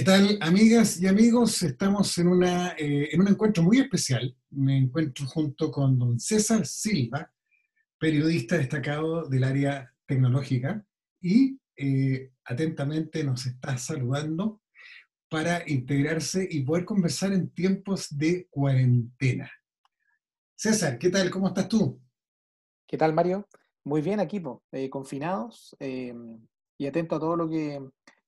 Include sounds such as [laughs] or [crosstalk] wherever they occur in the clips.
¿Qué tal, amigas y amigos? Estamos en, una, eh, en un encuentro muy especial. Me encuentro junto con don César Silva, periodista destacado del área tecnológica, y eh, atentamente nos está saludando para integrarse y poder conversar en tiempos de cuarentena. César, ¿qué tal? ¿Cómo estás tú? ¿Qué tal, Mario? Muy bien, equipo. Eh, confinados y atento a todo lo que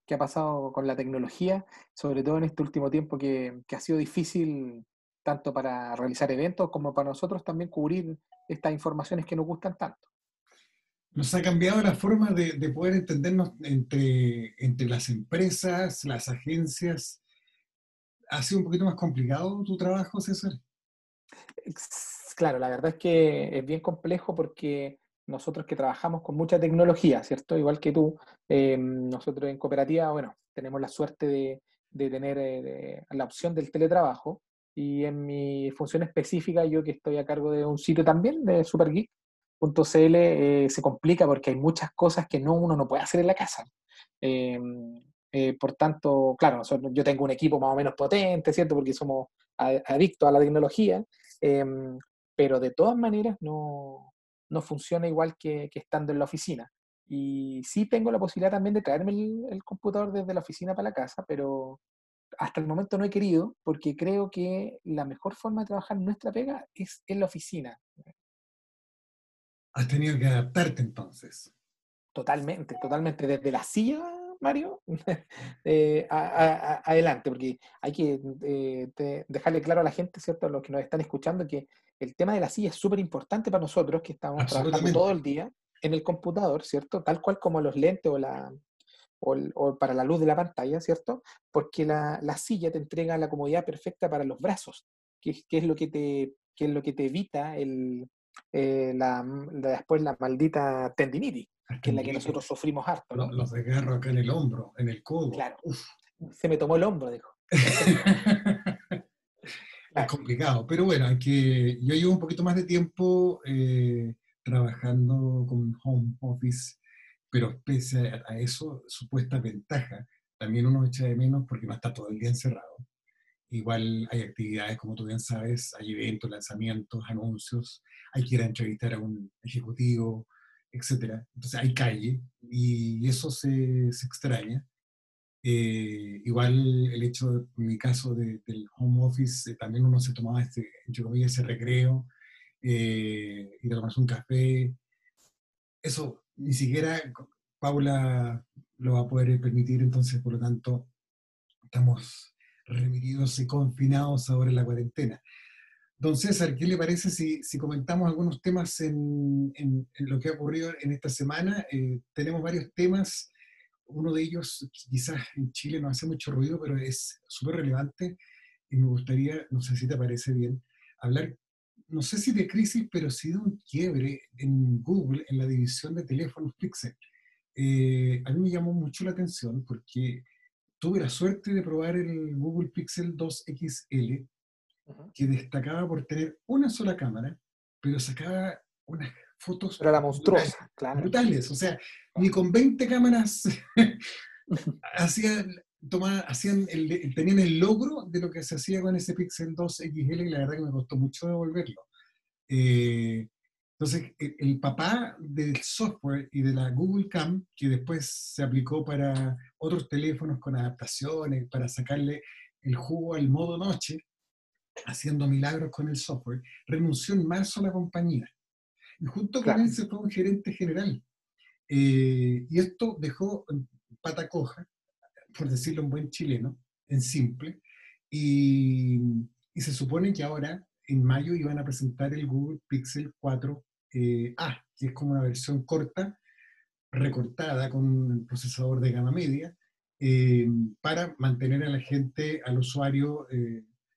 que ha pasado con la tecnología, sobre todo en este último tiempo que, ha sido difícil tanto para realizar eventos como para nosotros también cubrir estas informaciones que nos gustan tanto. Nos ha cambiado la forma de, poder entendernos entre, entre las empresas, las agencias. ¿Ha sido un poquito más complicado tu trabajo, César? Claro, la verdad es que es bien complejo porque nosotros que trabajamos con mucha tecnología, ¿cierto? Igual que tú, eh, nosotros en cooperativa, bueno, tenemos la suerte de, tener eh, la opción del teletrabajo y en mi función específica, yo que estoy a cargo de un sitio también, de supergeek.cl, eh, se complica porque hay muchas cosas que no, uno no puede hacer en la casa. por tanto, claro, yo tengo un equipo más o menos potente, ¿cierto? Porque somos adictos a la tecnología, pero de todas maneras no, no funciona igual que, estando en la oficina. Y sí tengo la posibilidad también de traerme el, computador desde la oficina para la casa, pero hasta el momento no he querido porque creo que la mejor forma de trabajar nuestra pega es en la oficina. Has tenido que adaptarte entonces. Totalmente, totalmente. Desde la silla, Mario, [laughs] eh, adelante, porque hay que eh, dejarle claro a la gente, ¿cierto? A los que nos están escuchando, que el tema de la silla es súper importante para nosotros que estamos trabajando todo el día en el computador, ¿cierto? Tal cual como los lentes o, la, o, para la luz de la pantalla, ¿cierto? Porque la, silla te entrega la comodidad perfecta para los brazos, que, es, lo que te, es lo que te evita el, eh, la, después la maldita tendinitis, que es la que nosotros sufrimos harto. ¿no? Los desgarros acá en el hombro, en el codo. Claro. Se me tomó el hombro, dijo. [laughs] es complicado. Pero bueno, que yo llevo un poquito más de tiempo eh, trabajando con home office, pero pese a, eso, supuesta ventaja, también uno echa de menos porque no está todo el día encerrado. Igual hay actividades, como tú bien sabes, hay eventos, lanzamientos, anuncios, hay que ir a entrevistar a un ejecutivo, etc. Entonces hay calle y eso se, se extraña. Eh, igual el hecho, en mi caso, del home office, eh, también uno se tomaba, este, entre comillas, ese recreo, eh, ir a tomarse un café. Eso ni siquiera Paula lo va a poder permitir, entonces, por lo tanto, estamos remitidos y confinados ahora en la cuarentena. Don César, ¿qué le parece si, si comentamos algunos temas en, en, lo que ha ocurrido en esta semana? Eh, tenemos varios temas uno de ellos quizás en Chile no hace mucho ruido, pero es súper relevante y me gustaría, no sé si te parece bien, hablar, no sé si de crisis, pero sí de un quiebre en Google en la división de teléfonos [laughs] Pixel. Eh, a mí me llamó mucho la atención porque tuve la suerte de probar el Google Pixel 2 XL, que destacaba por tener una sola cámara, pero sacaba unas fotos Pero la monstruosa, claro. brutales. O sea, ni con 20 cámaras [laughs] hacían, hacían el, tenían el logro de lo que se hacía con ese Pixel 2 XL y la verdad que me costó mucho devolverlo. Eh, entonces, el, papá del software y de la Google Cam, que después se aplicó para otros teléfonos con adaptaciones, para sacarle el jugo al modo noche, haciendo milagros con el software, renunció en marzo a la compañía. Y junto con él se fue un gerente general. Eh, y esto dejó pata coja, por decirlo en buen chileno, en simple. Y, y, se supone que ahora, en mayo, iban a presentar el Google Pixel 4a, eh, que es como una versión corta, recortada con un procesador de gama media, eh, para mantener a la gente, al usuario,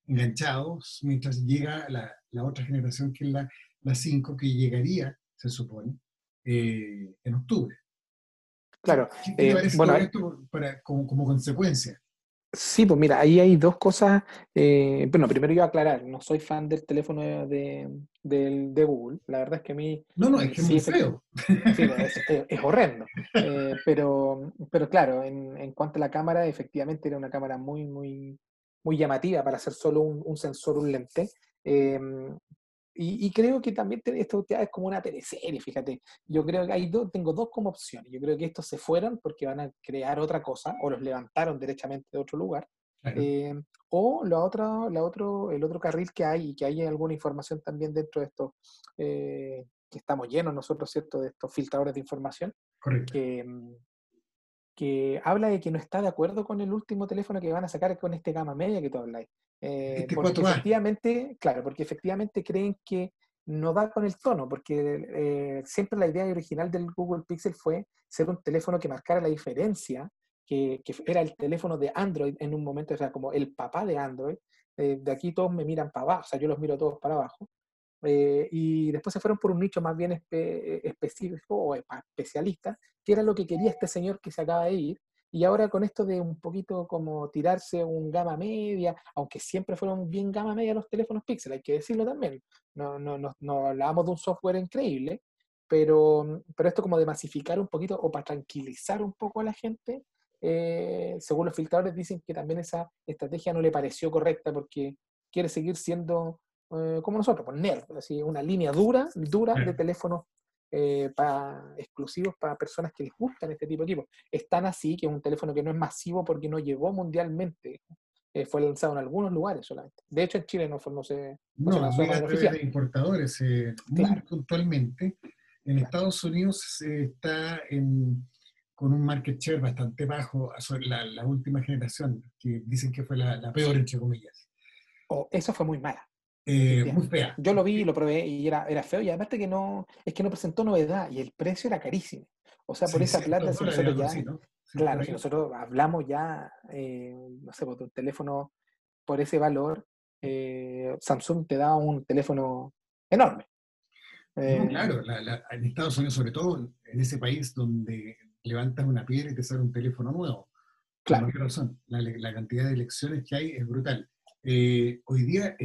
enganchados mientras llega la, la, otra generación que es la la 5 que llegaría, se supone, eh, en octubre. Claro. ¿Qué te eh, parece esto para, como, consecuencia? Sí, pues mira, ahí hay dos cosas. eh, bueno, primero yo aclarar, no soy fan del teléfono de, del- de Google. La verdad es que a mí No, no, es que es muy feo. sí, es, es- es horrendo. Eh, pero, pero claro, en, en cuanto a la cámara, efectivamente era una cámara muy, muy, muy llamativa para hacer solo un, un sensor, un lente. Eh, y, y creo que también esto es como una teleserie, fíjate. Yo creo que hay dos, tengo dos como opciones. Yo creo que estos se fueron porque van a crear otra cosa o los levantaron derechamente de otro lugar. Claro. Eh, o la otra, la otro, el otro carril que hay y que hay alguna información también dentro de estos, eh, que estamos llenos nosotros, ¿cierto?, de estos filtradores de información, Correcto. que, mm, que habla de que no está de acuerdo con el último teléfono que van a sacar con este gama media que tú habláis. Eh, Este porque 4A. efectivamente, claro, porque efectivamente creen que no da con el tono, porque eh, siempre la idea original del Google Pixel fue ser un teléfono que marcara la diferencia, que, que era el teléfono de Android en un momento, o sea, como el papá de Android. Eh, de aquí todos me miran para abajo, o sea, yo los miro todos para abajo. Eh, y después se fueron por un nicho más bien espe- específico o especialista, que era lo que quería este señor que se acaba de ir. Y ahora con esto de un poquito como tirarse un gama media, aunque siempre fueron bien gama media los teléfonos Pixel, hay que decirlo también. No, no, no, no hablábamos de un software increíble, pero, pero esto como de masificar un poquito o para tranquilizar un poco a la gente, eh, según los filtradores dicen que también esa estrategia no le pareció correcta porque quiere seguir siendo eh, como nosotros, pues nerd, así, una línea dura, dura de teléfonos eh, pa- exclusivos para personas que les gustan este tipo de equipos. Es tan así que es un teléfono que no es masivo porque no llegó mundialmente. Eh, fue lanzado en algunos lugares solamente. De hecho, en Chile no, fue, no se, no se No, lanzó de a través importadores, eh, muy Claro. puntualmente. En Claro. Estados Unidos se está en- con un market share bastante bajo sobre la, la última generación, que dicen que fue la, la peor, entre comillas. O eso fue muy mala. Eh, muy fea. Yo lo vi, lo probé y era, era feo y aparte que no, es que no presentó novedad y el precio era carísimo. O sea, por esa 600 plata, si nosotros ya, así, ¿no? Sí, claro, por si nosotros hablamos ya, eh, no sé, por un teléfono por ese valor, eh, Samsung te da un teléfono enorme. No, claro, la- la- en Estados Unidos, sobre todo en ese país donde levantas una piedra y te sale un teléfono nuevo. Por Claro. mayor razón, la, la cantidad de elecciones que hay es brutal. Hoy día,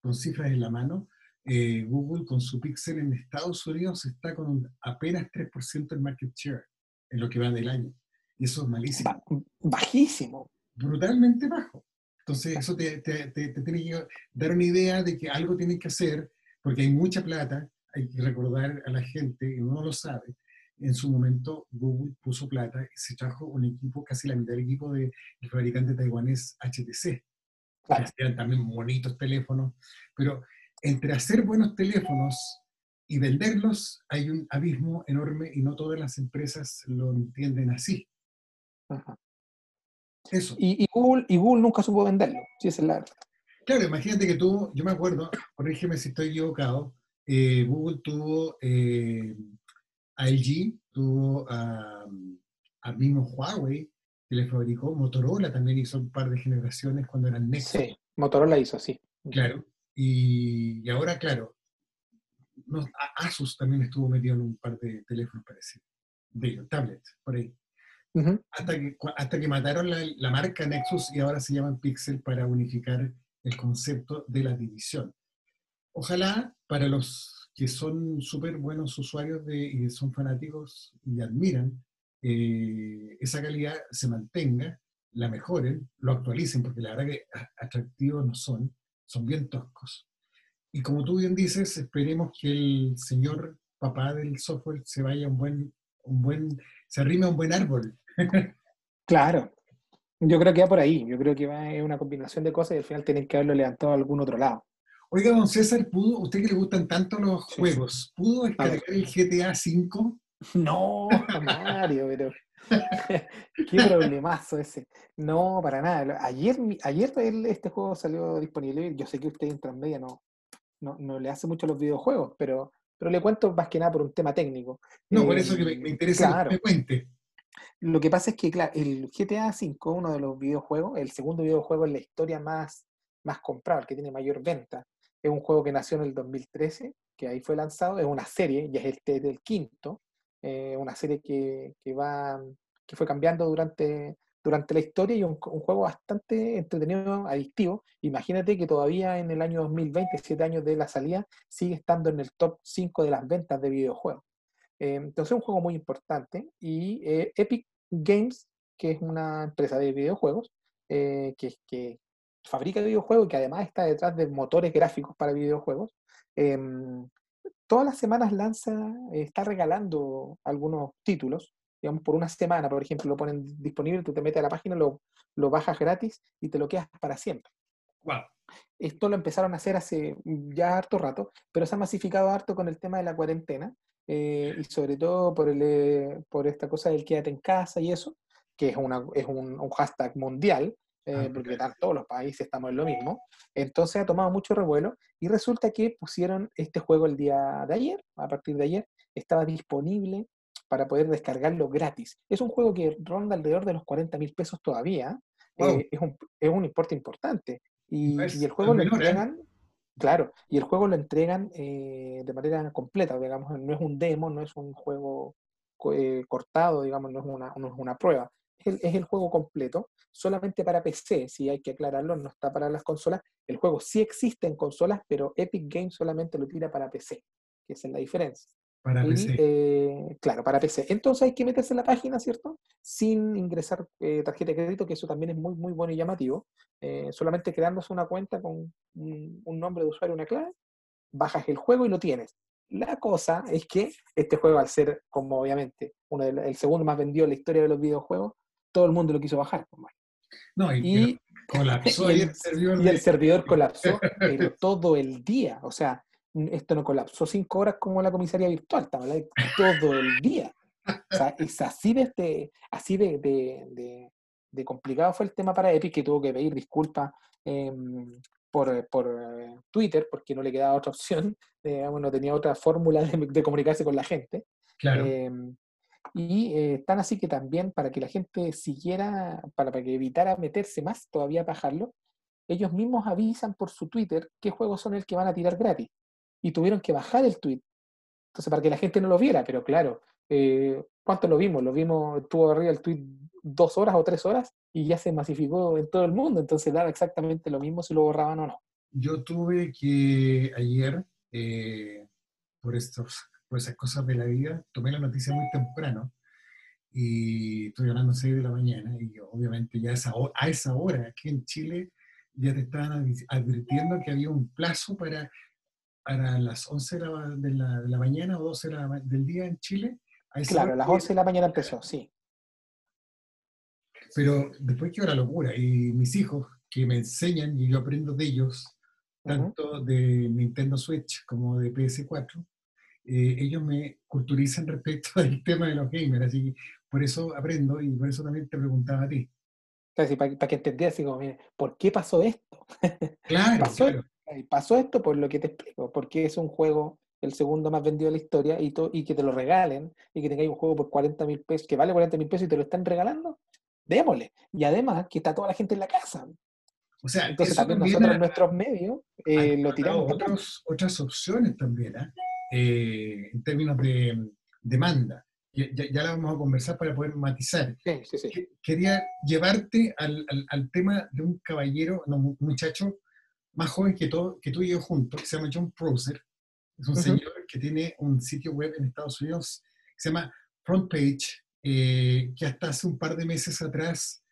con cifras en la mano, eh, Google con su Pixel en Estados Unidos está con apenas 3% del market share en lo que va del año. Y eso es malísimo, ba- bajísimo. brutalmente bajo. Entonces, eso te, te- te- te tiene que dar una idea de que algo tienen que hacer, porque hay mucha plata, hay que recordar a la gente, y uno no lo sabe, en su momento Google puso plata y se trajo un equipo, casi la mitad del equipo del fabricante taiwanés HTC, Claro. hacían también bonitos teléfonos, pero entre hacer buenos teléfonos y venderlos hay un abismo enorme y no todas las empresas lo entienden así. Ajá. Eso. Y, y Google, y Google nunca supo venderlo, esa es la verdad. Claro, imagínate que tú, yo me acuerdo, corrígeme si estoy equivocado, eh, Google tuvo eh, a LG, tuvo a, a mismo Huawei, que le fabricó, Motorola también hizo un par de generaciones cuando eran Nexus. Sí, Motorola hizo así. Claro. Y, y ahora, claro, no, Asus también estuvo metido en un par de teléfonos parecidos, de ellos, tablets, por ahí. Hasta que, hasta que mataron la, la marca Nexus y ahora se llaman Pixel para unificar el concepto de la división. Ojalá para los que son súper buenos usuarios de, y son fanáticos y admiran, eh, esa calidad se mantenga, la mejoren, lo actualicen, porque la verdad que atractivos no son, son bien toscos. Y como tú bien dices, esperemos que el señor papá del software se vaya a un buen, un buen, se arrime a un buen árbol. [laughs] Claro. Yo creo que va por ahí. Yo creo que va es una combinación de cosas y al final tienen que haberlo levantado a algún otro lado. Oiga, don César, ¿pudo, usted que le gustan tanto los Sí, juegos, ¿pudo descargar el GTA V? [laughs] No, Mario, pero [laughs] qué problemazo ese. No, para nada. Ayer, ayer este juego salió disponible. Yo sé que usted en Transmedia no, no, no le hace mucho a los videojuegos, pero, pero le cuento más que nada por un tema técnico. No, por Eh, eso que me, me interesa claro. que me cuente. Lo que pasa es que, claro, el GTA V, uno de los videojuegos, el segundo videojuego en la historia más, más comprado, el que tiene mayor venta, es un juego que nació en el 2013, que ahí fue lanzado, es una serie, ya es el, es el quinto, eh, una serie que, que va, que fue cambiando durante, durante la historia y un, juego bastante entretenido, adictivo. Imagínate que todavía en el año 2020, siete años de la salida, sigue estando en el top 5 de las ventas de videojuegos. Eh, entonces es un juego muy importante y eh, Epic Games, que es una empresa de videojuegos, eh, que, que, fabrica videojuegos y que además está detrás de motores gráficos para videojuegos, em, todas las semanas lanza, está regalando algunos títulos, digamos, por una semana, por ejemplo, lo ponen disponible, tú te metes a la página, lo, lo bajas gratis y te lo quedas para siempre. Wow. Esto lo empezaron a hacer hace ya harto rato, pero se ha masificado harto con el tema de la cuarentena eh, y sobre todo por, el, eh, por esta cosa del quédate en casa y eso, que es, una, es un, un hashtag mundial, eh, ah, porque todos los países estamos en lo mismo. Entonces ha tomado mucho revuelo y resulta que pusieron este juego el día de ayer, a partir de ayer, estaba disponible para poder descargarlo gratis. Es un juego que ronda alrededor de los 40 mil pesos todavía, eh, es, un, es, un, importe importante. Y, y el juego lo ¿eh? entregan, claro, y el juego lo entregan de manera completa, digamos, no es un demo, no es un juego cortado, digamos, no es una, no es una prueba es el, juego completo, solamente para PC, si hay que aclararlo, no está para las consolas. El juego sí existe en consolas, pero Epic Games solamente lo tira para PC, que esa es la diferencia. Para PC. Eh, claro, para PC. Entonces hay que meterse en la página, ¿cierto? Sin ingresar eh, tarjeta de crédito, que eso también es muy, muy bueno y llamativo. Eh, solamente creándose una cuenta con un, un nombre de usuario, una clave, bajas el juego y lo tienes. La cosa es que este juego, al ser como obviamente uno el segundo más vendido en la historia de los videojuegos, todo el mundo lo quiso bajar. Pues, no, y, colapsó [laughs] y, el, servidor, y el servidor colapsó, [laughs] pero todo el día. O sea, esto no colapsó cinco horas como la comisaría virtual, estaba todo el día. O sea, es así de, este, así de, de, de, complicado fue el tema para Epic que tuvo que pedir disculpas em, por, por eh, Twitter porque no le quedaba otra opción, [laughs] eh, no tenía otra fórmula de, comunicarse con la gente. Claro. Em, y eh, tan así que también para que la gente siguiera, para, para que evitara meterse más, todavía bajarlo, ellos mismos avisan por su Twitter qué juegos son el que van a tirar gratis. Y tuvieron que bajar el tweet. Entonces, para que la gente no lo viera, pero claro, eh, ¿cuánto lo vimos? Lo vimos, tuvo arriba el tweet dos horas o tres horas y ya se masificó en todo el mundo. Entonces, daba exactamente lo mismo si lo borraban o no. Yo tuve que ayer, eh, por estos por esas cosas de la vida, tomé la noticia muy temprano y estoy hablando a 6 de la mañana y obviamente ya esa, a esa hora aquí en Chile ya te estaban advirtiendo que había un plazo para, para las 11 de la, de la, de la mañana o 12 de la, del día en Chile. claro, a las 11 de la mañana empezó, sí. Pero después quedó la locura y mis hijos que me enseñan y yo aprendo de ellos, tanto de Nintendo Switch como de PS4, eh, ellos me culturizan [laughs] respecto al tema de los gamers, así que por eso aprendo y por eso también te preguntaba a ti. para, que entendieras, así como, ¿por qué pasó esto? [laughs] Claro, pasó, claro. pasó esto por lo que te explico, porque es un juego el segundo más vendido de la historia y, y que te lo regalen y que tengáis un juego por 40 mil pesos, que vale 40 mil pesos y te lo están regalando, démosle. Y además que está toda la gente en la casa. O sea, entonces también nosotros en nuestros medios eh, lo tiramos. Otros, otras opciones también, ¿eh? Eh, en términos de demanda. Ya, ya, la vamos a conversar para poder matizar. Sí, sí, sí. Quería llevarte al, al, tema de un caballero, no, un muchacho más joven que, todo, que tú y yo juntos, que se llama John Prosser. Es un señor que tiene un sitio web en Estados Unidos que se llama Front Page, eh, que hasta hace un par de meses atrás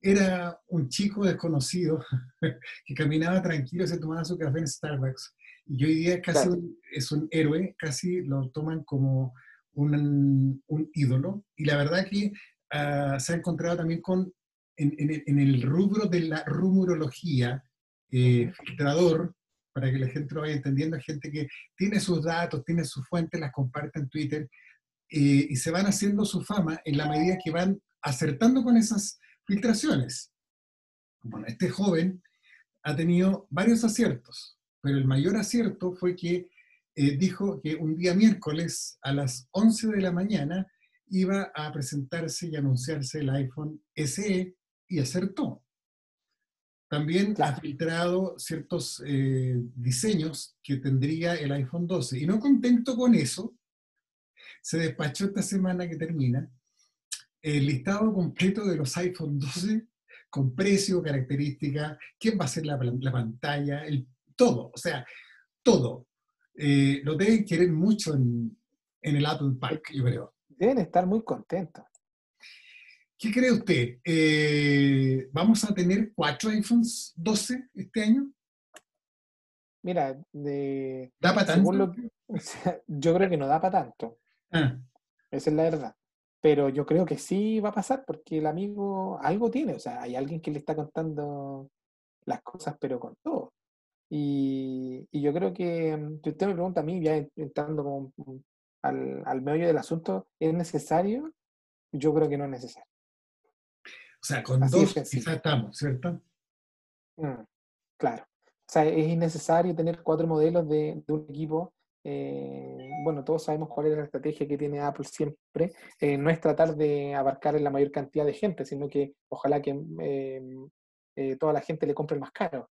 era un chico desconocido [laughs] que caminaba tranquilo se tomaba su café en Starbucks y hoy día casi es un héroe, casi lo toman como un, un ídolo. Y la verdad que uh, se ha encontrado también con, en, en, en, el rubro de la rumorología, eh, filtrador, para que la gente lo vaya entendiendo, gente que tiene sus datos, tiene sus fuentes, las comparte en Twitter, eh, y se van haciendo su fama en la medida que van acertando con esas filtraciones. Bueno, este joven ha tenido varios aciertos pero el mayor acierto fue que eh, dijo que un día miércoles a las 11 de la mañana iba a presentarse y anunciarse el iPhone SE y acertó. También ha filtrado ciertos eh, diseños que tendría el iPhone 12. Y no contento con eso, se despachó esta semana que termina el listado completo de los iPhone 12 con precio, características, quién va a ser la, la pantalla, el, todo, o sea, todo. Eh, lo deben querer mucho en, en, el Apple Park, yo creo. Deben estar muy contentos. ¿Qué cree usted? Eh, ¿Vamos a tener cuatro iPhones 12 este año? Mira, de, ¿da para tanto? [laughs] yo creo que no da para tanto. Ah. Esa es la verdad. Pero yo creo que sí va a pasar porque el amigo algo tiene, o sea, hay alguien que le está contando las cosas, pero con todo. Y, yo creo que, mm, si usted me pregunta a mí, ya entrando como al, al meollo del asunto, ¿es necesario? Yo creo que no es necesario. O sea, con dos quizás estamos, ¿cierto? Mm, claro. O sea, es innecesario tener cuatro modelos de, de un equipo eh, bueno, todos sabemos cuál es la estrategia que tiene Apple siempre, eh, no es tratar de abarcar la mayor cantidad de gente, sino que ojalá que eh, toda la gente le compre el más caro.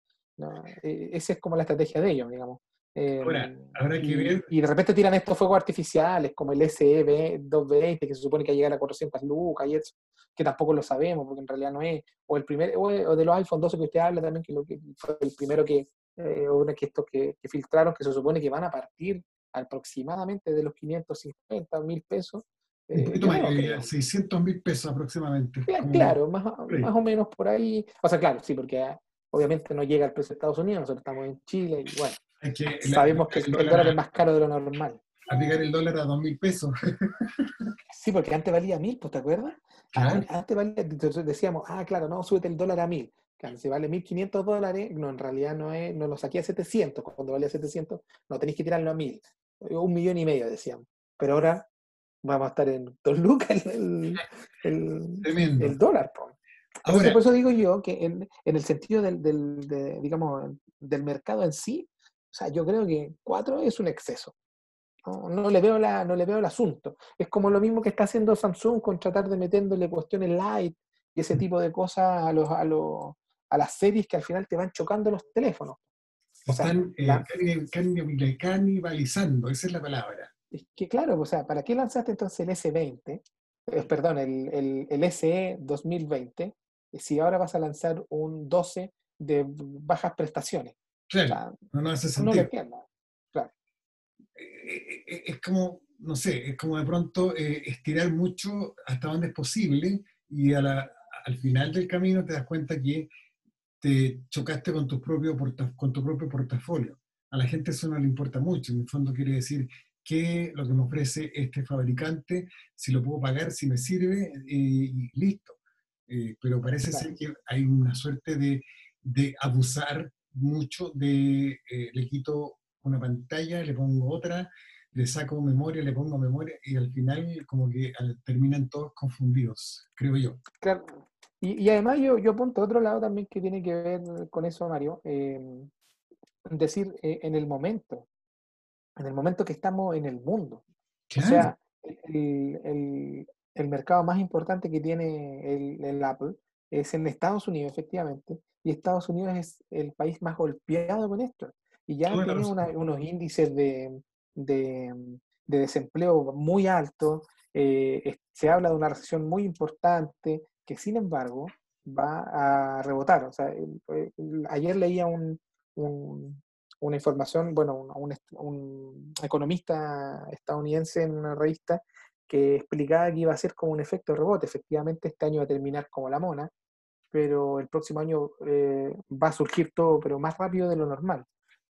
Esa es como la estrategia de ellos, digamos. y, de repente tiran estos fuegos artificiales, como el SE 220, que se supone que va a llegar a 400 lucas y eso, que tampoco lo sabemos, porque en realidad no es. O el primer, o de los iPhone 12 que usted habla también, que, lo que fue el primero que, eh, que estos que, filtraron, que se supone que van a partir aproximadamente de los 550 mil pesos. Un poquito más, 600 mil pesos aproximadamente. Claro, más, más, o menos por ahí. O sea, claro, sí, porque ah, obviamente no llega el precio de Estados Unidos, nosotros estamos en Chile y bueno, sabemos que el, dólar, es más caro de lo normal. Aplicar el dólar a 2 mil pesos. sí, porque antes valía mil, ¿pues te acuerdas? Antes valía, decíamos, ah, claro, no, súbete el dólar a mil si vale 1.500 dólares, no, en realidad no es, no lo saqué a 700, cuando valía 700, no tenéis que tirarlo a 1.000, un millón y medio decíamos, pero ahora vamos a estar en 2 lucas el, el, dólar. Ahora, por eso digo yo que en, en el sentido del, del digamos, del mercado en sí, o sea, yo creo que 4 es un exceso. No, le veo la, no le veo el asunto. Es como lo mismo que está haciendo Samsung con tratar de meterle cuestiones light y ese tipo de cosas a los, a los, a las series que al final te van chocando los teléfonos. Están eh, canibalizando, esa es la palabra. Es que claro, o sea, ¿para qué lanzaste entonces el S20? Eh, perdón, el, el, SE 2020, si ahora vas a lanzar un 12 de bajas prestaciones. Claro, no, no hace sentido. No claro. Eh, es como, no sé, es como de pronto estirar mucho hasta donde es posible y a la, al final del camino te das cuenta que te chocaste con tu, propio con tu propio portafolio. A la gente eso no le importa mucho, en el fondo quiere decir que lo que me ofrece este fabricante, si lo puedo pagar, si me sirve, eh, y listo. Eh, pero parece ser que hay una suerte de, de abusar mucho de, eh, le quito una pantalla, le pongo otra, le saco memoria, le pongo memoria, y al final como que terminan todos confundidos, creo yo. Claro, y, además yo, yo apunto otro lado también que tiene que ver con eso, Mario. Eh, decir, eh, en el momento, en el momento que estamos en el mundo. O sea, el, el, mercado más importante que tiene el, Apple es en Estados Unidos, efectivamente, y Estados Unidos es el país más golpeado con esto. Y ya tiene unos índices de, de, de, desempleo muy altos, eh, se habla de una recesión muy importante, que sin embargo va a rebotar. O sea, ayer leía un, una información, bueno, un, economista estadounidense en una revista que explicaba que iba a ser como un efecto rebote. Efectivamente, este año va a terminar como la mona, pero el próximo año eh, va a surgir todo, pero más rápido de lo normal.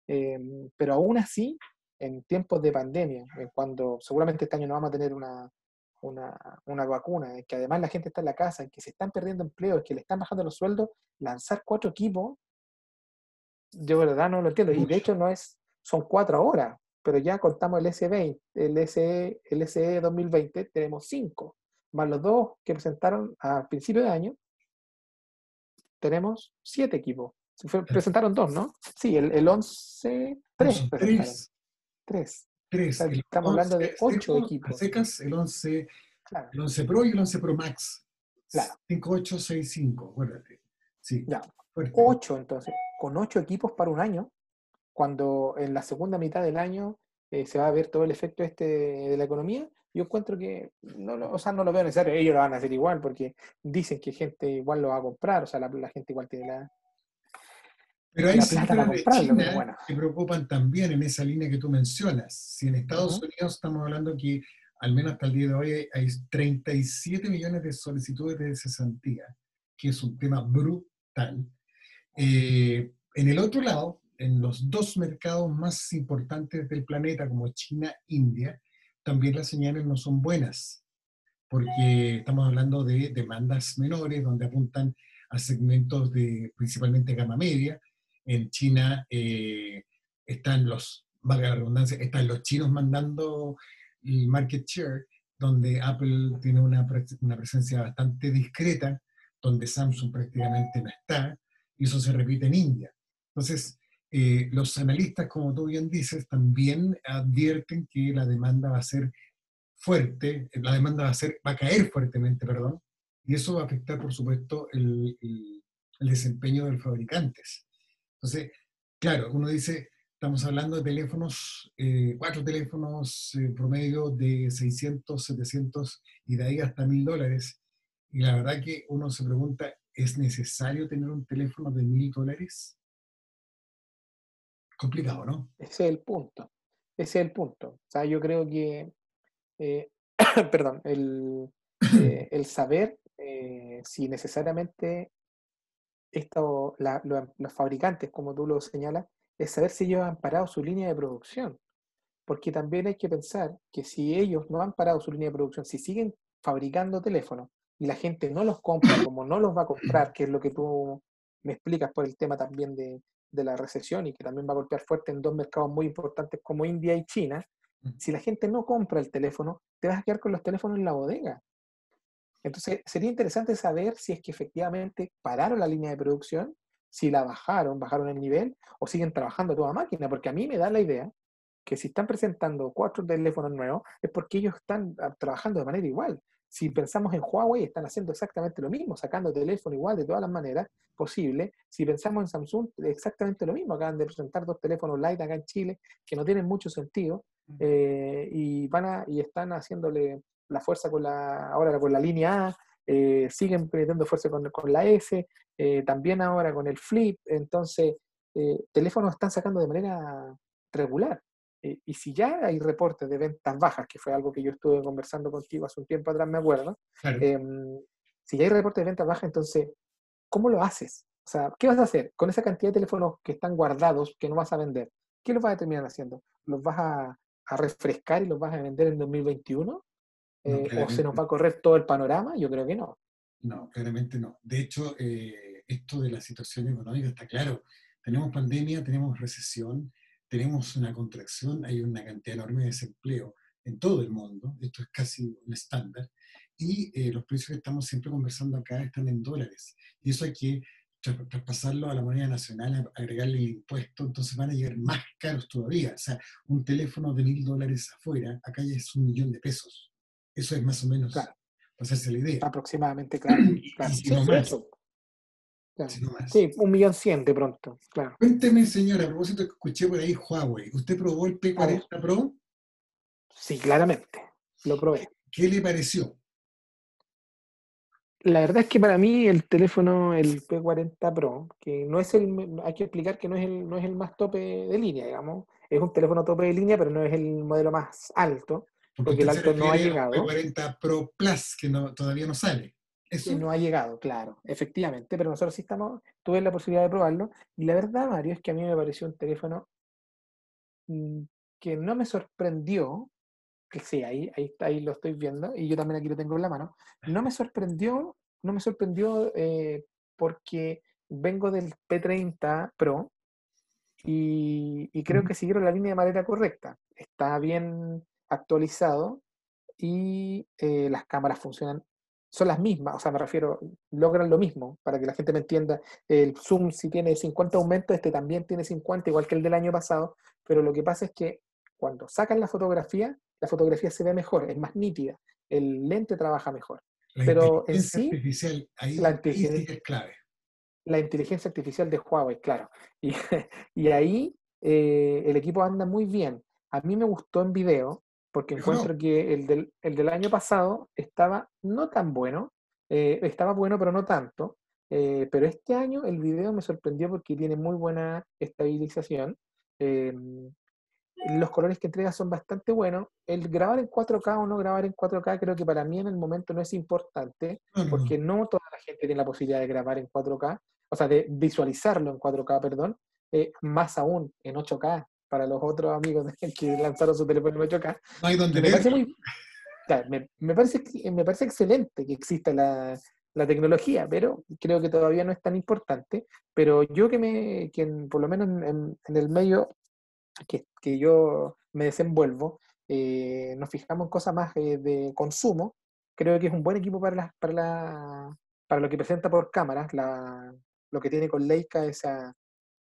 Em, pero aún así, en tiempos de pandemia, cuando seguramente este año no vamos a tener una, una, una vacuna, que además la gente está en la casa, que se están perdiendo empleos, que le están bajando los sueldos, lanzar cuatro equipos, yo de verdad no lo entiendo. Y de hecho no es, son cuatro ahora, pero ya contamos el S20, el SE, el SE 2020, tenemos cinco, más los dos que presentaron a principio de año, tenemos siete equipos. presentaron dos, ¿no? Sí, el, el 11, tres. Tres. tres. Tres. estamos hablando de ocho equipos. Secas, el 11, el 11 Pro y el 11 Pro Max. Claro. 5865, acuérdate. Sí. Ya. Ocho, entonces, con ocho equipos para un año, cuando en la segunda mitad del año eh, se va a ver todo el efecto este de la economía, yo encuentro que, no, o sea, no lo veo necesario, ellos lo van a hacer igual, porque dicen que gente igual lo va a comprar, o sea, la, gente igual tiene la... Pero hay sectores de China que preocupan también en esa línea que tú mencionas. Si en Estados Unidos estamos hablando que al menos hasta el día de hoy hay 37 millones de solicitudes de cesantía, que es un tema brutal. Eh, en el otro lado, en los dos mercados más importantes del planeta, como China India, también las señales no son buenas, porque estamos hablando de demandas menores, donde apuntan a segmentos de principalmente gama media. En China eh, están los, valga la redundancia, están los chinos mandando el market share, donde Apple tiene una, una presencia bastante discreta, donde Samsung prácticamente no está, y eso se repite en India. Entonces, eh, los analistas, como tú bien dices, también advierten que la demanda va a ser fuerte, la demanda va a, ser, va a caer fuertemente, perdón, y eso va a afectar, por supuesto, el, el, desempeño de los fabricantes. Entonces, claro, uno dice, estamos hablando de teléfonos, eh, cuatro teléfonos eh, promedio de 600, 700 y de ahí hasta 1000 dólares. Y la verdad que uno se pregunta, ¿es necesario tener un teléfono de 1000 dólares? Complicado, ¿no? Ese es el punto. Ese es el punto. O sea, yo creo que, eh, [coughs] perdón, el, eh, [coughs] el saber eh, si necesariamente esto, los fabricantes, como tú lo señalas, es saber si ellos han parado su línea de producción. Porque también hay que pensar que si ellos no han parado su línea de producción, si siguen fabricando teléfonos y la gente no los compra como no los va a comprar, que es lo que tú me explicas por el tema también de, de la recesión y que también va a golpear fuerte en dos mercados muy importantes como India y China, si la gente no compra el teléfono, te vas a quedar con los teléfonos en la bodega. Entonces, sería interesante saber si es que efectivamente pararon la línea de producción, si la bajaron, bajaron el nivel o siguen trabajando toda máquina, porque a mí me da la idea que si están presentando cuatro teléfonos nuevos es porque ellos están ah, trabajando de manera igual. Si pensamos en Huawei, están haciendo exactamente lo mismo, sacando teléfono igual de todas las maneras posibles. Si pensamos en Samsung, exactamente lo mismo. Acaban de presentar dos teléfonos Lite acá en Chile que no tienen mucho sentido eh, y, van a, y están haciéndole la fuerza con la, ahora con la línea A, eh, siguen metiendo fuerza con, con la S, eh, también ahora con el Flip. Entonces, teléfonos están sacando de manera regular. Eh, y si ya hay reportes de ventas bajas, que fue algo que yo estuve conversando contigo hace un tiempo atrás, me acuerdo, em, si ya hay reportes de ventas bajas, entonces, ¿cómo lo haces? O sea, ¿qué vas a hacer con esa cantidad de teléfonos que están guardados, que no vas a vender? ¿Qué los vas a terminar haciendo? ¿Los vas a, refrescar y los vas a vender en 2021? Eh, ¿O se nos va a correr todo el panorama? Yo creo que no. No, claramente no. De hecho, eh, esto de la situación económica está claro. Tenemos pandemia, tenemos recesión, tenemos una contracción, hay una cantidad enorme de desempleo en todo el mundo, esto es casi un estándar, y eh, los precios que estamos siempre conversando acá están en dólares. Y eso hay que traspasarlo a la moneda nacional, agregarle el impuesto, entonces van a llegar más caros todavía. O sea, un teléfono de mil dólares afuera, acá ya es un millón de pesos. Eso es más o menos, claro. para hacerse la idea. Aproximadamente, claro. Sí, un millón cien de pronto, claro. Cuénteme, señora, a propósito que escuché por ahí Huawei, ¿usted probó el P40 Pro? Sí, claramente, lo probé. ¿Qué le pareció? La verdad es que para mí el teléfono, el P40 Pro, que no es el, hay que explicar que no es el, no es el más tope de línea, digamos, es un teléfono tope de línea, pero no es el modelo más alto, porque, el alto no ha llegado. El P40 Pro Plus, que no, todavía no sale. Que no ha llegado, claro, efectivamente, pero nosotros sí estamos, tuve la posibilidad de probarlo, y la verdad, Mario, es que a mí me pareció un teléfono mm, que no me sorprendió, que sí, ahí, ahí, ahí lo estoy viendo, y yo también aquí lo tengo en la mano, no me sorprendió, no me sorprendió eh, porque vengo del P30 Pro, y, creo que siguieron la línea de manera correcta. Está bien actualizado y eh, las cámaras funcionan son las mismas, o sea, me refiero, logran lo mismo, para que la gente me entienda. El Zoom, si tiene 50 aumentos, este también tiene 50, igual que el del año pasado, pero lo que pasa es que cuando sacan la fotografía, la fotografía se ve mejor, es más nítida, el lente trabaja mejor. pero en sí, artificial, ahí, la inteligencia es clave. La inteligencia artificial de Huawei, claro. [laughs] Y, ahí eh, el equipo anda muy bien. A mí me gustó en video, porque encuentro que el del, el del, año pasado estaba no tan bueno, eh, estaba bueno pero no tanto, eh, pero este año el video me sorprendió porque tiene muy buena estabilización. Em, los colores que entrega son bastante buenos. El grabar en 4K o no grabar en 4K creo que para mí en el momento no es importante, porque no toda la gente tiene la posibilidad de grabar en 4K, o sea, de visualizarlo en 4K, perdón, eh, más aún en 8K para los otros amigos que lanzaron su teléfono en 8K. No hay donde me, parece muy, me, parece, me parece excelente que exista la, la tecnología, pero creo que todavía no es tan importante. Pero yo que me, que por lo menos en, en el medio que, que, yo me desenvuelvo, eh, nos fijamos en cosas más eh, de consumo, creo que es un buen equipo para, la, para, la, para lo que presenta por cámaras, la, lo que tiene con Leica, esa,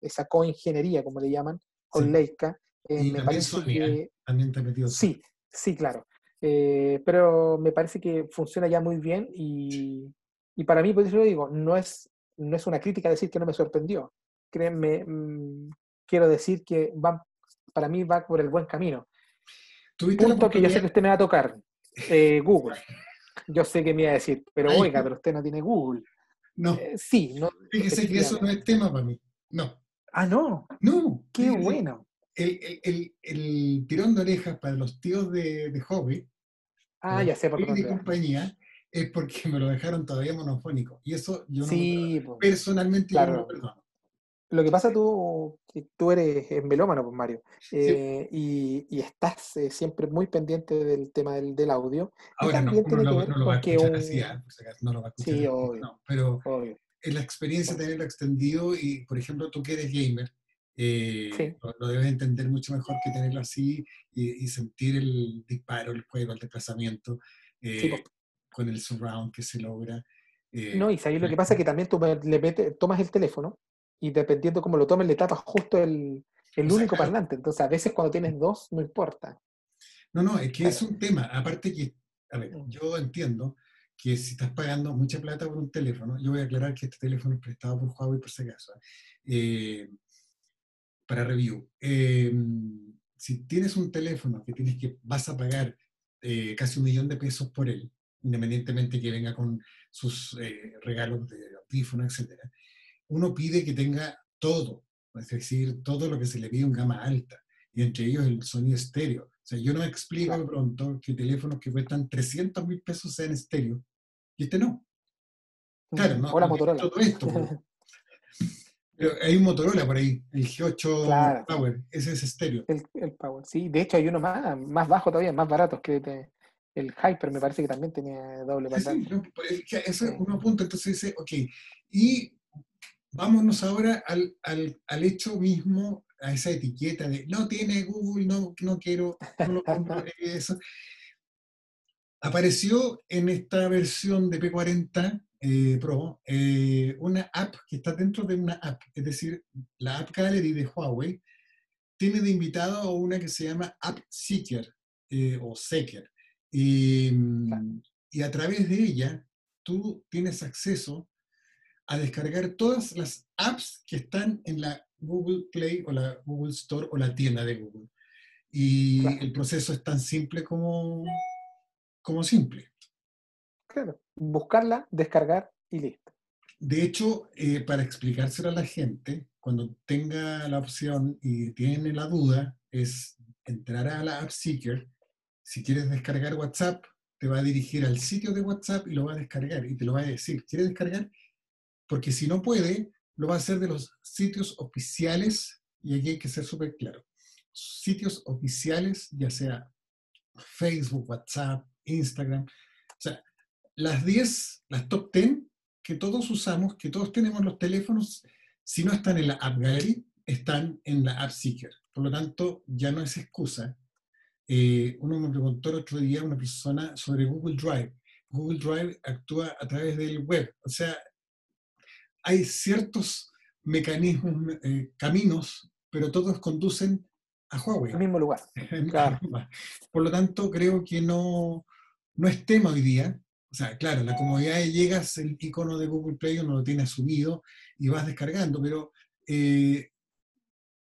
esa coingeniería, como le llaman, con Leica. Eh, me parece que, también te metido. Sí, sí, claro. pero me parece que funciona ya muy bien y, y para mí, por eso lo digo, no es, no es una crítica decir que no me sorprendió. Créanme, mm, quiero decir que va, para mí va por el buen camino. Punto que yo sé que usted me va a tocar. Eh, Google. Yo sé que me iba a decir, pero oiga, pero usted no tiene Google. No. Eh, sí, no. Fíjese que eso no es tema para mí. No. Ah, no. No. Qué bueno. El, el, el, tirón de orejas para los tíos de, de hobby. Ah, ya sé por qué. compañía es porque [laughs] me lo dejaron todavía monofónico. Y eso yo no personalmente claro. no perdono. Lo que pasa tú, tú eres melómano, pues Mario, eh, y, y, estás eh, siempre muy pendiente del tema del, del audio. Ahora no, no, lo va a escuchar así, ¿ah? no lo va a escuchar sí, obvio, pero en la experiencia de tenerlo extendido y, por ejemplo, tú que eres gamer, eh, lo, debes entender mucho mejor que tenerlo así y, y sentir el disparo, el juego, el desplazamiento. Eh, pues con el surround que se logra. Eh, no, y ahí lo que pasa es que también tú le metes, tomas el teléfono y dependiendo cómo lo tomes le tapas justo el, el único parlante. Entonces a veces cuando tienes dos no importa. No, no, es que es un tema. Aparte que, a ver, mm. yo entiendo que si estás pagando mucha plata por un teléfono, yo voy a aclarar que este teléfono es prestado por Huawei por si acaso, eh, para review. Em, si tienes un teléfono que tienes que vas a pagar eh, casi un millón de pesos por él, independientemente que venga con sus eh, regalos de audífono, etc. Uno pide que tenga todo, es decir, todo lo que se le pide en gama alta, y entre ellos el sonido estéreo. O sea, yo no explico de pronto que teléfonos que cuestan 300 mil pesos sean estéreo, y este no. Claro, no. Hola, Motorola. Todo esto, [laughs] pero hay un Motorola por ahí, el G8 Power, ese es estéreo. El, el, Power, sí. De hecho, hay uno más, más bajo todavía, más barato que te, el Hyper me parece que también tenía doble pantalla. Sí, eso es uno punto. Entonces dice, ok, y vámonos ahora al, al, al, hecho mismo, a esa etiqueta de no tiene Google, no, no quiero, no lo compro, [laughs] eso. Apareció en esta versión de P40 eh, Pro eh, una app que está dentro de una app, es decir, la App Gallery de Huawei tiene de invitado a una que se llama App Seeker eh, o Seeker. Y, y a través de ella tú tienes acceso a descargar todas las apps que están en la Google Play o la Google Store o la tienda de Google. Y el proceso es tan simple como, como simple. Claro, buscarla, descargar y listo. De hecho, eh, para explicárselo a la gente, cuando tenga la opción y tiene la duda, es entrar a la App Seeker si quieres descargar WhatsApp, te va a dirigir al sitio de WhatsApp y lo va a descargar y te lo va a decir, ¿quieres descargar? Porque si no puede, lo va a hacer de los sitios oficiales, y aquí hay que ser súper claro, sitios oficiales, ya sea Facebook, WhatsApp, Instagram, o sea, las 10, las top 10 que todos usamos, que todos tenemos los teléfonos, si no están en la App Gallery, están en la App Seeker. Por lo tanto, ya no es excusa eh, uno me preguntó el otro día una persona sobre Google Drive. Google Drive actúa a través del web. O sea, hay ciertos mecanismos, eh, caminos, pero todos conducen a Huawei. Al mismo [laughs] lugar. Por lo tanto, creo que no, no es tema hoy día. O sea, claro, la comodidad de llegas, el icono de Google Play uno lo tiene asumido y vas descargando, pero eh,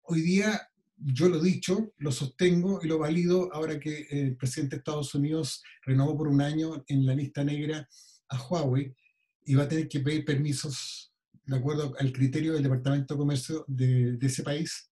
hoy día yo lo he dicho, lo sostengo y lo valido ahora que el presidente de Estados Unidos renovó por un año en la lista negra a Huawei y va a tener que pedir permisos de acuerdo al criterio del Departamento de Comercio de, de ese país.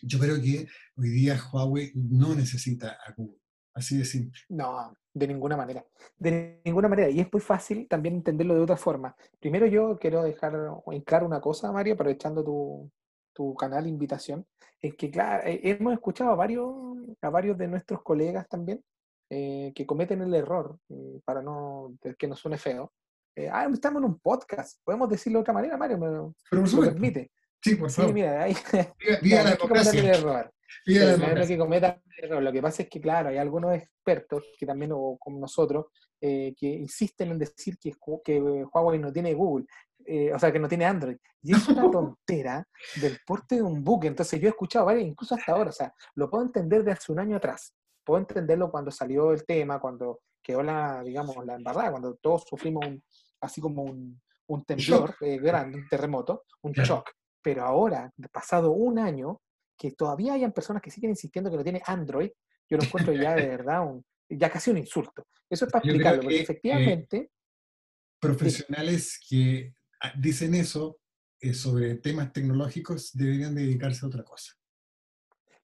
Yo creo que hoy día Huawei no necesita a Google. Así de simple. No, de ninguna manera. De ninguna manera. Y es muy fácil también entenderlo de otra forma. Primero yo quiero dejar en claro una cosa, Mario, aprovechando tu, tu canal invitación. Es que, claro, eh, hemos escuchado a varios, a varios de nuestros colegas también eh, que cometen el error, mm, para no que no suene feo. Eh, ah, estamos en un podcast. Podemos decirlo de otra manera, Mario, me, lo permite. Sí, por favor. Sí, mira, ahí, [laughs] la el error. Que Lo que pasa es que, claro, hay algunos expertos que también, o como nosotros, eh, que insisten en decir que, que Huawei no tiene Google, eh, o sea, que no tiene Android. Y es una [laughs] tontera del porte de un buque. Entonces yo he escuchado varios, incluso hasta ahora, o sea, lo puedo entender de hace un año atrás. Puedo entenderlo cuando salió el tema, cuando quedó la, digamos, la embarrada, cuando todos sufrimos así como un, un temblor eh, grande, un terremoto, un shock. Pero ahora, pasado un año, que todavía hayan personas que siguen insistiendo que no tiene Android, yo lo encuentro ya de [laughs] verdad un, ya casi un insulto. Eso es para explicarlo, porque efectivamente... profesionales que ah, dicen eso eh, sobre temas tecnológicos deberían dedicarse a otra cosa.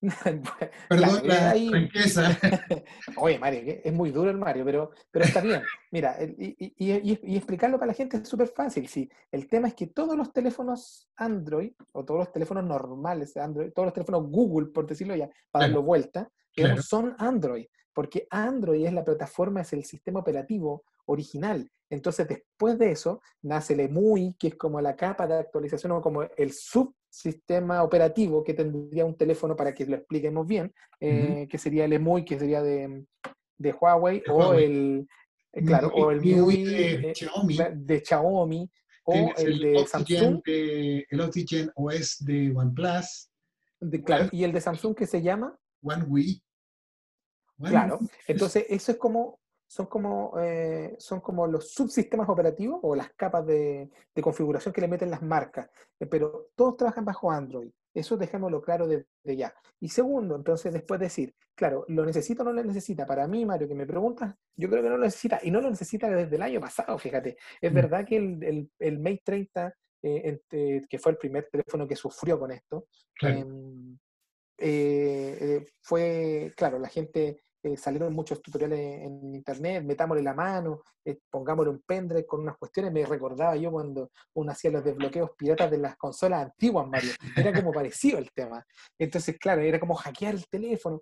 [laughs] Perdón la [laughs] Oye, Mario, es muy duro el Mario, pero, pero está bien. Mira, y, explicarlo para la gente es súper fácil. Sí. El tema es que todos los teléfonos Android, o todos los teléfonos normales de Android, todos los teléfonos Google, por decirlo ya, para darlo vuelta, son Android porque Android es la plataforma, es el sistema operativo original. Entonces, después de eso, nace el EMUI, que es como la capa de actualización o como el subsistema operativo que tendría un teléfono para que lo expliquemos bien, eh, que sería el EMUI, que sería de, Huawei, o el, eh, claro, o el MIUI de, Xiaomi, o el, de Samsung. el Oxygen OS de OnePlus. claro, y el de Samsung que se llama OneWi claro, entonces eso es como, son como, eh, son como los subsistemas operativos o las capas de, configuración que le meten las marcas, eh, pero todos trabajan bajo Android. Eso dejémoslo claro desde ya. Y segundo, entonces, después decir, claro, ¿lo necesita o no lo necesita? Para mí, Mario, que me preguntas, yo creo que no lo necesita, y no lo necesita desde el año pasado, fíjate. Es mm. verdad que el, el, Mate 30, eh, que fue el primer teléfono que sufrió con esto, em, fue, claro, la gente eh, salieron muchos tutoriales en internet, metámosle la mano, eh, pongámosle un pendrive con unas cuestiones. Me recordaba yo cuando uno hacía los desbloqueos piratas de las consolas antiguas, Mario. Era como [laughs] parecido el tema. Entonces, claro, era como hackear el teléfono.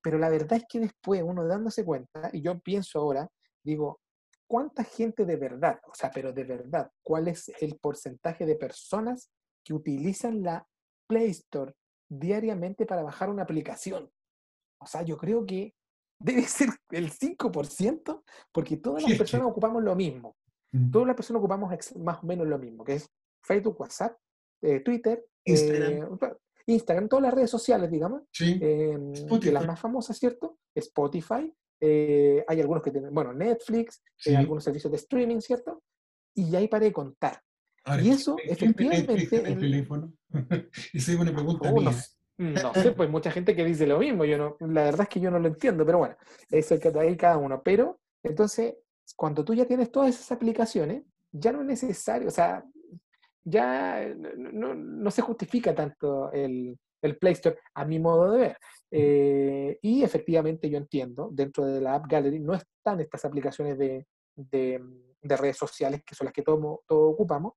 Pero la verdad es que después, uno dándose cuenta, y yo pienso ahora, digo, ¿cuánta gente de verdad, o sea, pero de verdad, cuál es el porcentaje de personas que utilizan la Play Store diariamente para bajar una aplicación? O sea, yo creo que debe ser el 5%, porque todas las personas ocupamos lo mismo. Todas las personas ocupamos más o menos lo mismo, que es Facebook, WhatsApp, eh, Twitter, Instagram. Eh, Instagram, todas las redes sociales, digamos. Sí. Eh, las más famosas, ¿cierto? Spotify. Eh, hay algunos que tienen, bueno, Netflix, algunos servicios de streaming, ¿cierto? Y ahí paré de contar. y eso, efectivamente. El, teléfono? [laughs] Esa es una pregunta mía. No sé, pues mucha gente que dice lo mismo, yo no, la verdad es que yo no lo entiendo, pero bueno, eso es que ahí cada uno. Pero entonces, cuando tú ya tienes todas esas aplicaciones, ya no es necesario, o sea, ya no, se justifica tanto el, Play Store a mi modo de ver. Eh, y efectivamente yo entiendo, dentro de la App Gallery no están estas aplicaciones de, redes sociales, que son las que todos todo ocupamos,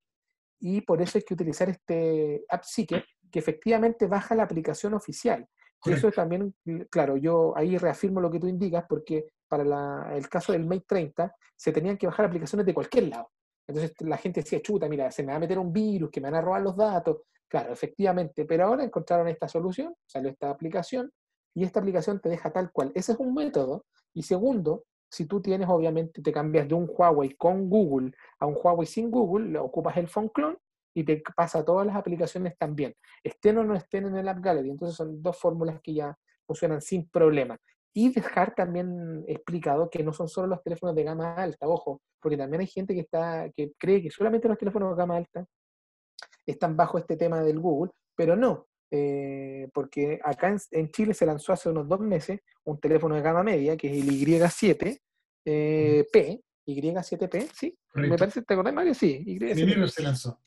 y por eso hay que utilizar este App Seeker, que efectivamente baja la aplicación oficial. Y eso también, claro, yo ahí reafirmo lo que tú indicas, porque para el caso del Mate 30 se tenían que bajar aplicaciones de cualquier lado. Entonces la gente decía, chuta, mira, se me va a meter un virus, que me van a robar los datos. Claro, efectivamente, pero ahora encontraron esta solución, salió esta aplicación, y esta aplicación te deja tal cual. Ese es un método. Y segundo, si tú tienes, obviamente, te cambias de un Huawei con Google a un Huawei sin Google, ocupas el phone clone y te pasa todas las aplicaciones también, estén o no estén en el App Gallery. Entonces son dos fórmulas que ya funcionan sin problema. Y dejar también explicado que no son solo los teléfonos de gama alta, ojo, porque también hay gente que, está, que cree que solamente los teléfonos de gama alta están bajo este tema del Google, pero no. eh, porque acá en, Chile se lanzó hace unos dos meses un teléfono de gama media, que es el Y7P, Y7P, ¿sí? Me parece, ¿te acordás, Mario? Sí, Y7P. se lanzó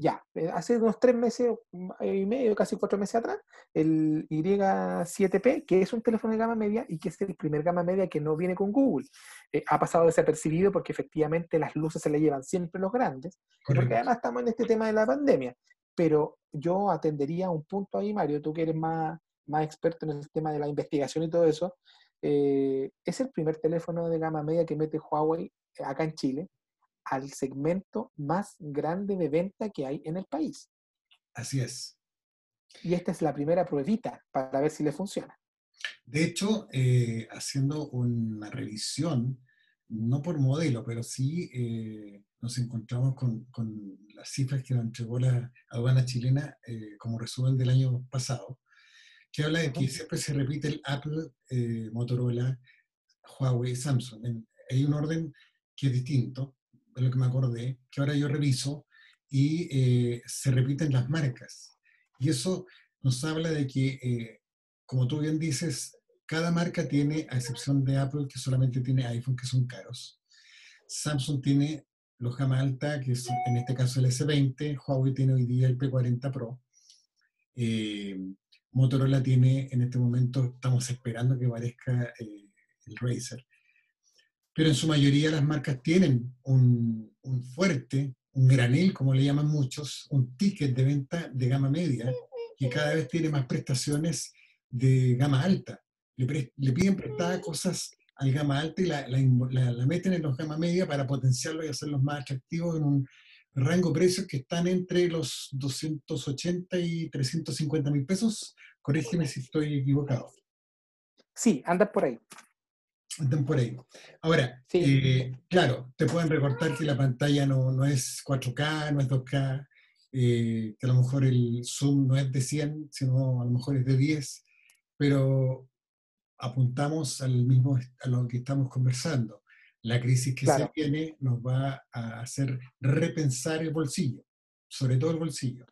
ya, eh, hace unos tres meses y medio, casi cuatro meses atrás, el Y7P, que es un teléfono de gama media y que es el primer gama media que no viene con Google, eh, ha pasado desapercibido porque efectivamente las luces se le llevan siempre los grandes, porque además estamos en este tema de la pandemia. Pero yo atendería un punto ahí, Mario, tú que eres más, más experto en el tema de la investigación y todo eso, eh, es el primer teléfono de gama media que mete Huawei acá en Chile al segmento más grande de venta que hay en el país. Así es. Y esta es la primera pruebita para ver si le funciona. De hecho, eh, haciendo una revisión, no por modelo, pero sí eh, nos encontramos con, las cifras que nos entregó la aduana chilena eh, como resumen del año pasado, que habla de que siempre se repite el Apple, Motorola, Huawei, Samsung. hay un orden que es distinto, de lo que me acordé, que ahora yo reviso y eh, se repiten las marcas. Y eso nos habla de que, eh, como tú bien dices, cada marca tiene, a excepción de Apple, que solamente tiene iPhone, que son caros. Samsung tiene los gama alta, que es en este caso el S20, Huawei tiene hoy día el P40 Pro. Eh, Motorola tiene en este momento, estamos esperando que aparezca el Razer pero en su mayoría las marcas tienen un, fuerte, un granel, como le llaman muchos, un ticket de venta de gama media, que cada vez tiene más prestaciones de gama alta. Le, piden prestadas cosas al gama alta y la, meten en los gama media para potenciarlos y hacerlos más atractivos en un rango de precios que están entre los 280 y 350 mil pesos. Corrígeme si estoy equivocado. Sí, anda por ahí. Están por ahí. Ahora, eh, claro, te pueden recortar que la pantalla no, no es 4K, no es 2K, eh, que a lo mejor el zoom no es de 100, sino a lo mejor es de 10, pero apuntamos al mismo, a lo que estamos conversando. La crisis que se viene nos va a hacer repensar el bolsillo, sobre todo el bolsillo.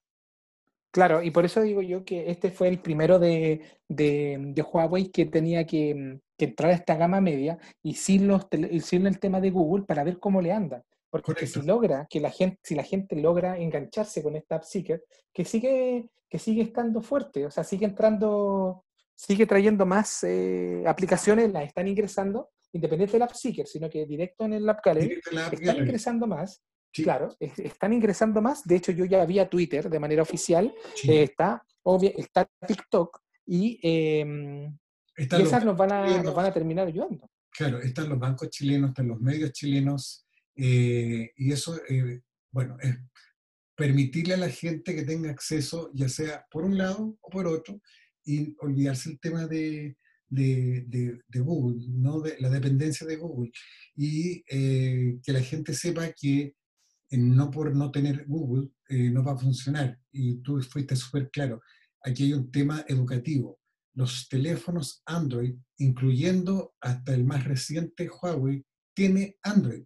Claro, y por eso digo yo que este fue el primero de, de, Huawei que tenía que, entrar a esta gama media y sin, los, sin el tema de Google para ver cómo le anda. Porque si logra, que la gente, si la gente logra engancharse con esta AppSeeker, que sigue, que sigue estando fuerte, o sea, sigue entrando, sigue trayendo más eh, aplicaciones, las están ingresando, independiente del AppSeeker, sino que directo en el App Gallery, están ingresando más Claro, están ingresando más. De hecho, yo ya vi a Twitter de manera oficial. Eh, está, obvio, está TikTok y, em, esas nos van, a, nos van a terminar ayudando. Claro, están los bancos chilenos, están los medios chilenos. Eh, y eso, eh, bueno, es permitirle a la gente que tenga acceso, ya sea por un lado o por otro, y olvidarse el tema de, de, de, Google, ¿no? de la dependencia de Google, y que la gente sepa que no por no tener Google eh, no va a funcionar. Y tú fuiste súper claro. Aquí hay un tema educativo. Los teléfonos Android, incluyendo hasta el más reciente Huawei, tiene Android.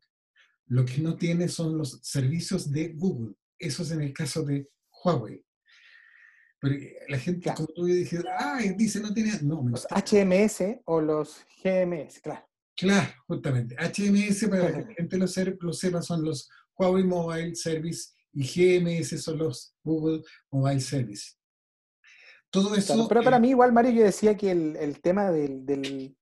Lo que no tiene son los servicios de Google. Eso es en el caso de Huawei. Pero eh, la gente, como tú dices, ah, dice no tiene. No, los HMS o los GMS, claro. Claro, justamente. HMS, para que la [laughs] gente lo sepa, son los Huawei Mobile Service y GMS son los Google Mobile Service. Todo eso. pero para mí, igual, Mario, yo decía que el, tema del,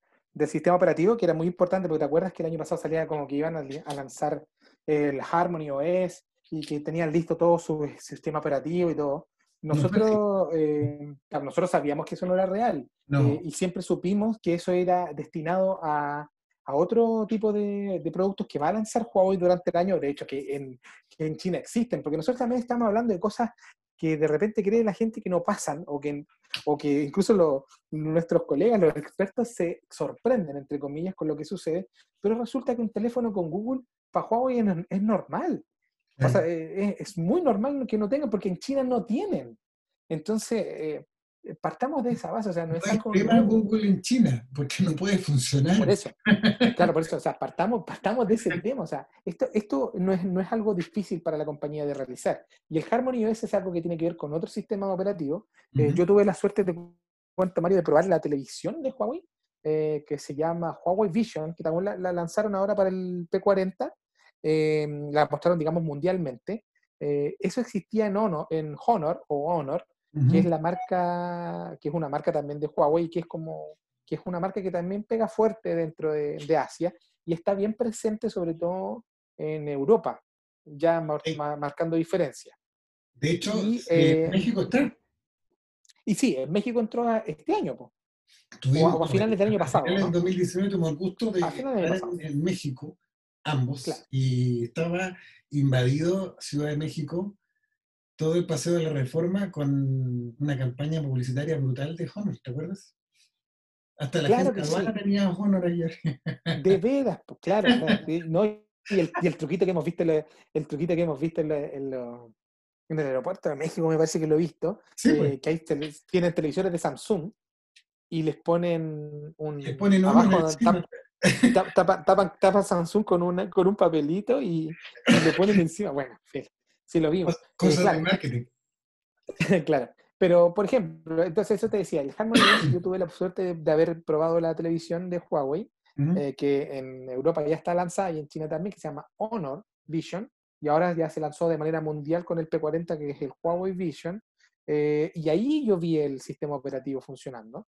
sistema operativo, que era muy importante, porque te acuerdas que el año pasado salía como que iban a, lanzar el Harmony OS y que tenían listo todo su sistema operativo y todo. Nosotros, eh, nosotros sabíamos que eso no era real eh, y siempre supimos que eso era destinado a, a otro tipo de, productos que va a lanzar Huawei durante el año, de hecho que en, en, China existen, porque nosotros también estamos hablando de cosas que de repente cree la gente que no pasan o que, o que incluso nuestros colegas, los expertos se sorprenden, entre comillas, con lo que sucede, pero resulta que un teléfono con Google para Huawei es, normal. O sea, es, es, muy normal que no tengan, porque en China no tienen. Entonces, eh, eh, partamos de esa base, o sea, no, es algo... Google en China, porque no puede funcionar. Por eso, [laughs] claro, por eso, o sea, partamos, partamos de ese tema, o sea, esto, esto no, es, no es algo difícil para la compañía de realizar. Y el Harmony OS es algo que tiene que ver con otro sistema operativo. Eh, yo tuve la suerte de, cuento Mario, de probar la televisión de Huawei, eh, que se llama Huawei Vision, que también la, lanzaron ahora para el P40, la mostraron, digamos, mundialmente. eso existía en Honor, en Honor o Honor, que es la marca, que es una marca también de Huawei, que es como, que es una marca que también pega fuerte dentro de, Asia y está bien presente sobre todo en Europa, ya marcando diferencia. De hecho, eh, México está. Y sí, en México entró este año, o, a finales del año pasado. En 2019 tuvimos el gusto de estar en, México, ambos, y estaba invadido Ciudad de México todo el paseo de la reforma con una campaña publicitaria brutal de Honor, ¿te acuerdas? Hasta la gente aduana tenía Honor ayer. De [laughs] veras, pues claro, no, y, el, y, el, truquito que hemos visto, el, truquito que hemos visto en, en, el aeropuerto de México, me parece que lo he visto, eh, pues. que hay tienen televisores de Samsung y les ponen un les ponen abajo, tapan, tapan, Samsung con, una, con un papelito y, y le ponen encima, bueno, Sí, lo vimos. Cosas eh, de marketing. [laughs] claro. Pero, por ejemplo, entonces eso te decía, el Harmony yo tuve la suerte de, haber probado la televisión de Huawei, eh, que en Europa ya está lanzada y en China también, que se llama Honor Vision, y ahora ya se lanzó de manera mundial con el P40, que es el Huawei Vision, eh, y ahí yo vi el sistema operativo funcionando.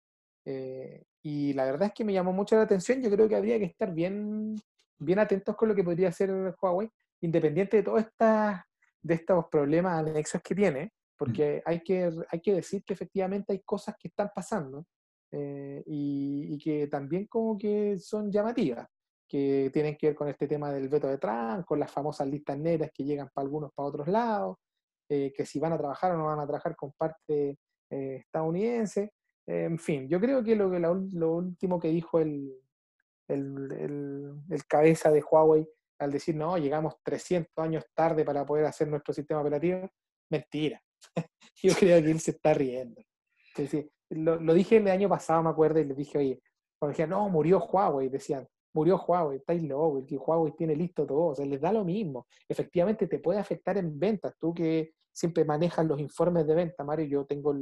y la verdad es que me llamó mucho la atención, yo creo que habría que estar bien, bien atentos con lo que podría hacer Huawei, independiente de todas estas de estos problemas anexos que tiene, mm. porque hay, que, hay que decir que efectivamente hay cosas que están pasando eh, y, que también como que son llamativas, que tienen que ver con este tema del veto de Trump, con las famosas listas negras que llegan para algunos, para otros lados, eh, que si van a trabajar o no van a trabajar con parte eh, estadounidense. en fin, yo creo que lo, que lo último que dijo el, el, el, el cabeza de Huawei al decir, no, llegamos 300 años tarde para poder hacer nuestro sistema operativo, mentira. [laughs] Yo creo que él se está riendo. lo, dije el año pasado, me acuerdo, y le dije, oye, cuando decían, no, murió Huawei, decían, murió Huawei, estáis loco, que Huawei tiene listo todo, o sea, les da lo mismo. Efectivamente, te puede afectar en ventas. Tú que siempre manejas los informes de venta, Mario, yo tengo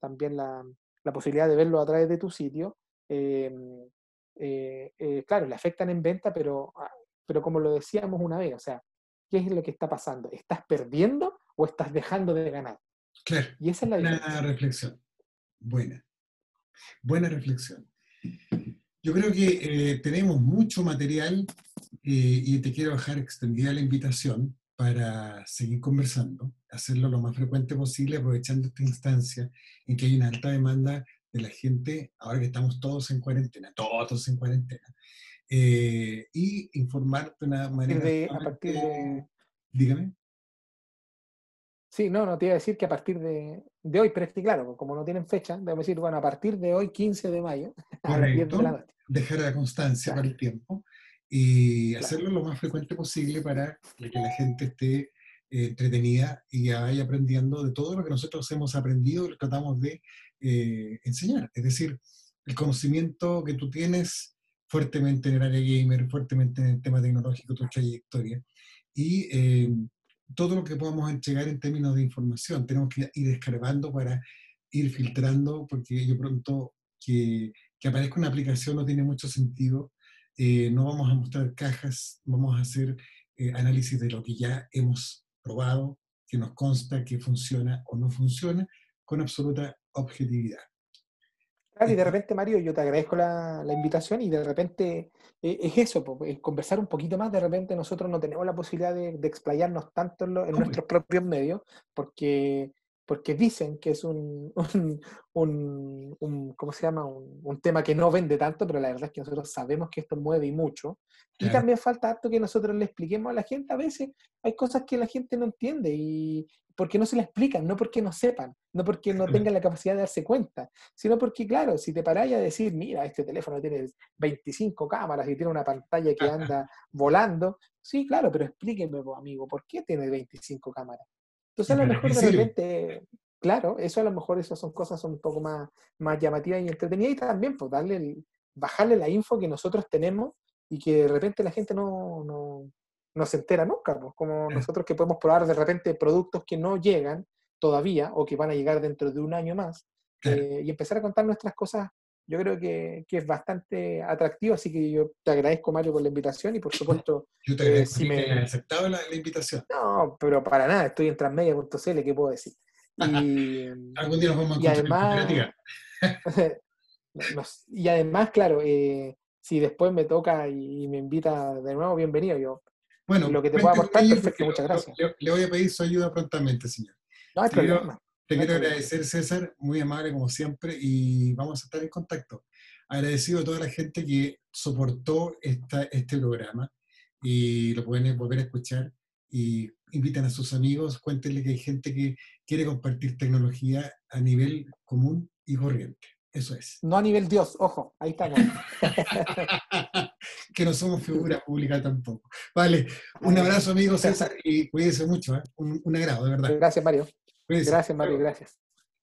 también la, posibilidad de verlo a través de tu sitio. Em, eh, eh, claro, le afectan en venta, pero ah, pero como lo decíamos una vez, o sea, ¿qué es lo que está pasando? ¿Estás perdiendo o estás dejando de ganar? Claro. Y esa es la Buena reflexión. Buena. Buena reflexión. Yo creo que eh, tenemos mucho material eh, y te quiero dejar extendida la invitación para seguir conversando, hacerlo lo más frecuente posible, aprovechando esta instancia en que hay una alta demanda de la gente, ahora que estamos todos en cuarentena, todos en cuarentena, eh, y informarte de una manera... a partir de... Dígame. Sí, no, no te iba a decir que a partir de, de hoy, pero es que claro, como no tienen fecha, debemos decir, bueno, a partir de hoy, 15 de mayo, [laughs] Correcto, a dejar la constancia para el tiempo y hacerlo lo más frecuente posible para que la gente esté eh, entretenida y vaya aprendiendo de todo lo que nosotros hemos aprendido y tratamos de eh, enseñar. Es decir, el conocimiento que tú tienes fuertemente en el área gamer, fuertemente en el tema tecnológico, tu trayectoria, y eh, todo lo que podamos entregar en términos de información. Tenemos que ir descargando para ir filtrando, porque yo pronto que, que aparezca una aplicación no tiene mucho sentido. Eh, no vamos a mostrar cajas, vamos a hacer eh, análisis de lo que ya hemos probado, que nos consta que funciona o no funciona, con absoluta objetividad y de repente, Mario, yo te agradezco la, invitación y de repente eh, es eso, es conversar un poquito más. De repente nosotros no tenemos la posibilidad de, explayarnos tanto en, nuestros propios medios porque, porque dicen que es un, un, un, ¿cómo se llama? Un, tema que no vende tanto, pero la verdad es que nosotros sabemos que esto mueve y mucho. Y también falta harto que nosotros le expliquemos a la gente. A veces hay cosas que la gente no entiende y, porque no se la explican, no porque no sepan, no porque no tengan la capacidad de darse cuenta, sino porque, claro, si te paráis a decir, mira, este teléfono tiene 25 cámaras y tiene una pantalla que anda volando, sí, claro, pero explíqueme, amigo, ¿por qué tiene 25 cámaras? Entonces a lo mejor de repente, claro, eso a lo mejor esas son cosas son un poco más, más llamativas y entretenidas y también pues darle el- bajarle la info que nosotros tenemos y que de repente la gente no, no, no se entera nunca, pues como nosotros que podemos probar de repente productos que no llegan todavía o que van a llegar dentro de un año más eh, y empezar a contar nuestras cosas, yo creo que, que es bastante atractivo, así que yo te agradezco Mario por la invitación y por supuesto, Yo te Eh, agradezco si me- aceptado la, la invitación. no, pero para nada, estoy en transmedia.cl, ¿qué puedo decir? Y, [laughs] Algún día nos vamos a Y además- [laughs] y además, claro, eh, si después me toca y me invita de nuevo, bienvenido. Yo, Bueno, lo que te pueda aportar, perfecto, muchas gracias. Le, le voy a pedir su ayuda prontamente, señor. no hay problema. Te No hay quiero problema. agradecer, César, muy amable como siempre, y vamos a estar en contacto. Agradecido a toda la gente que soportó esta, este programa y lo pueden volver a escuchar y inviten a sus amigos, cuéntenle que hay gente que quiere compartir tecnología a nivel común y corriente. Eso es. No a nivel Dios, ojo, ahí estamos. [laughs] que no somos figura pública tampoco. Vale, un abrazo amigo César y cuídense mucho, ¿eh? un, un agrado, de verdad. Gracias, Mario. Cuídense. Gracias, Mario, gracias.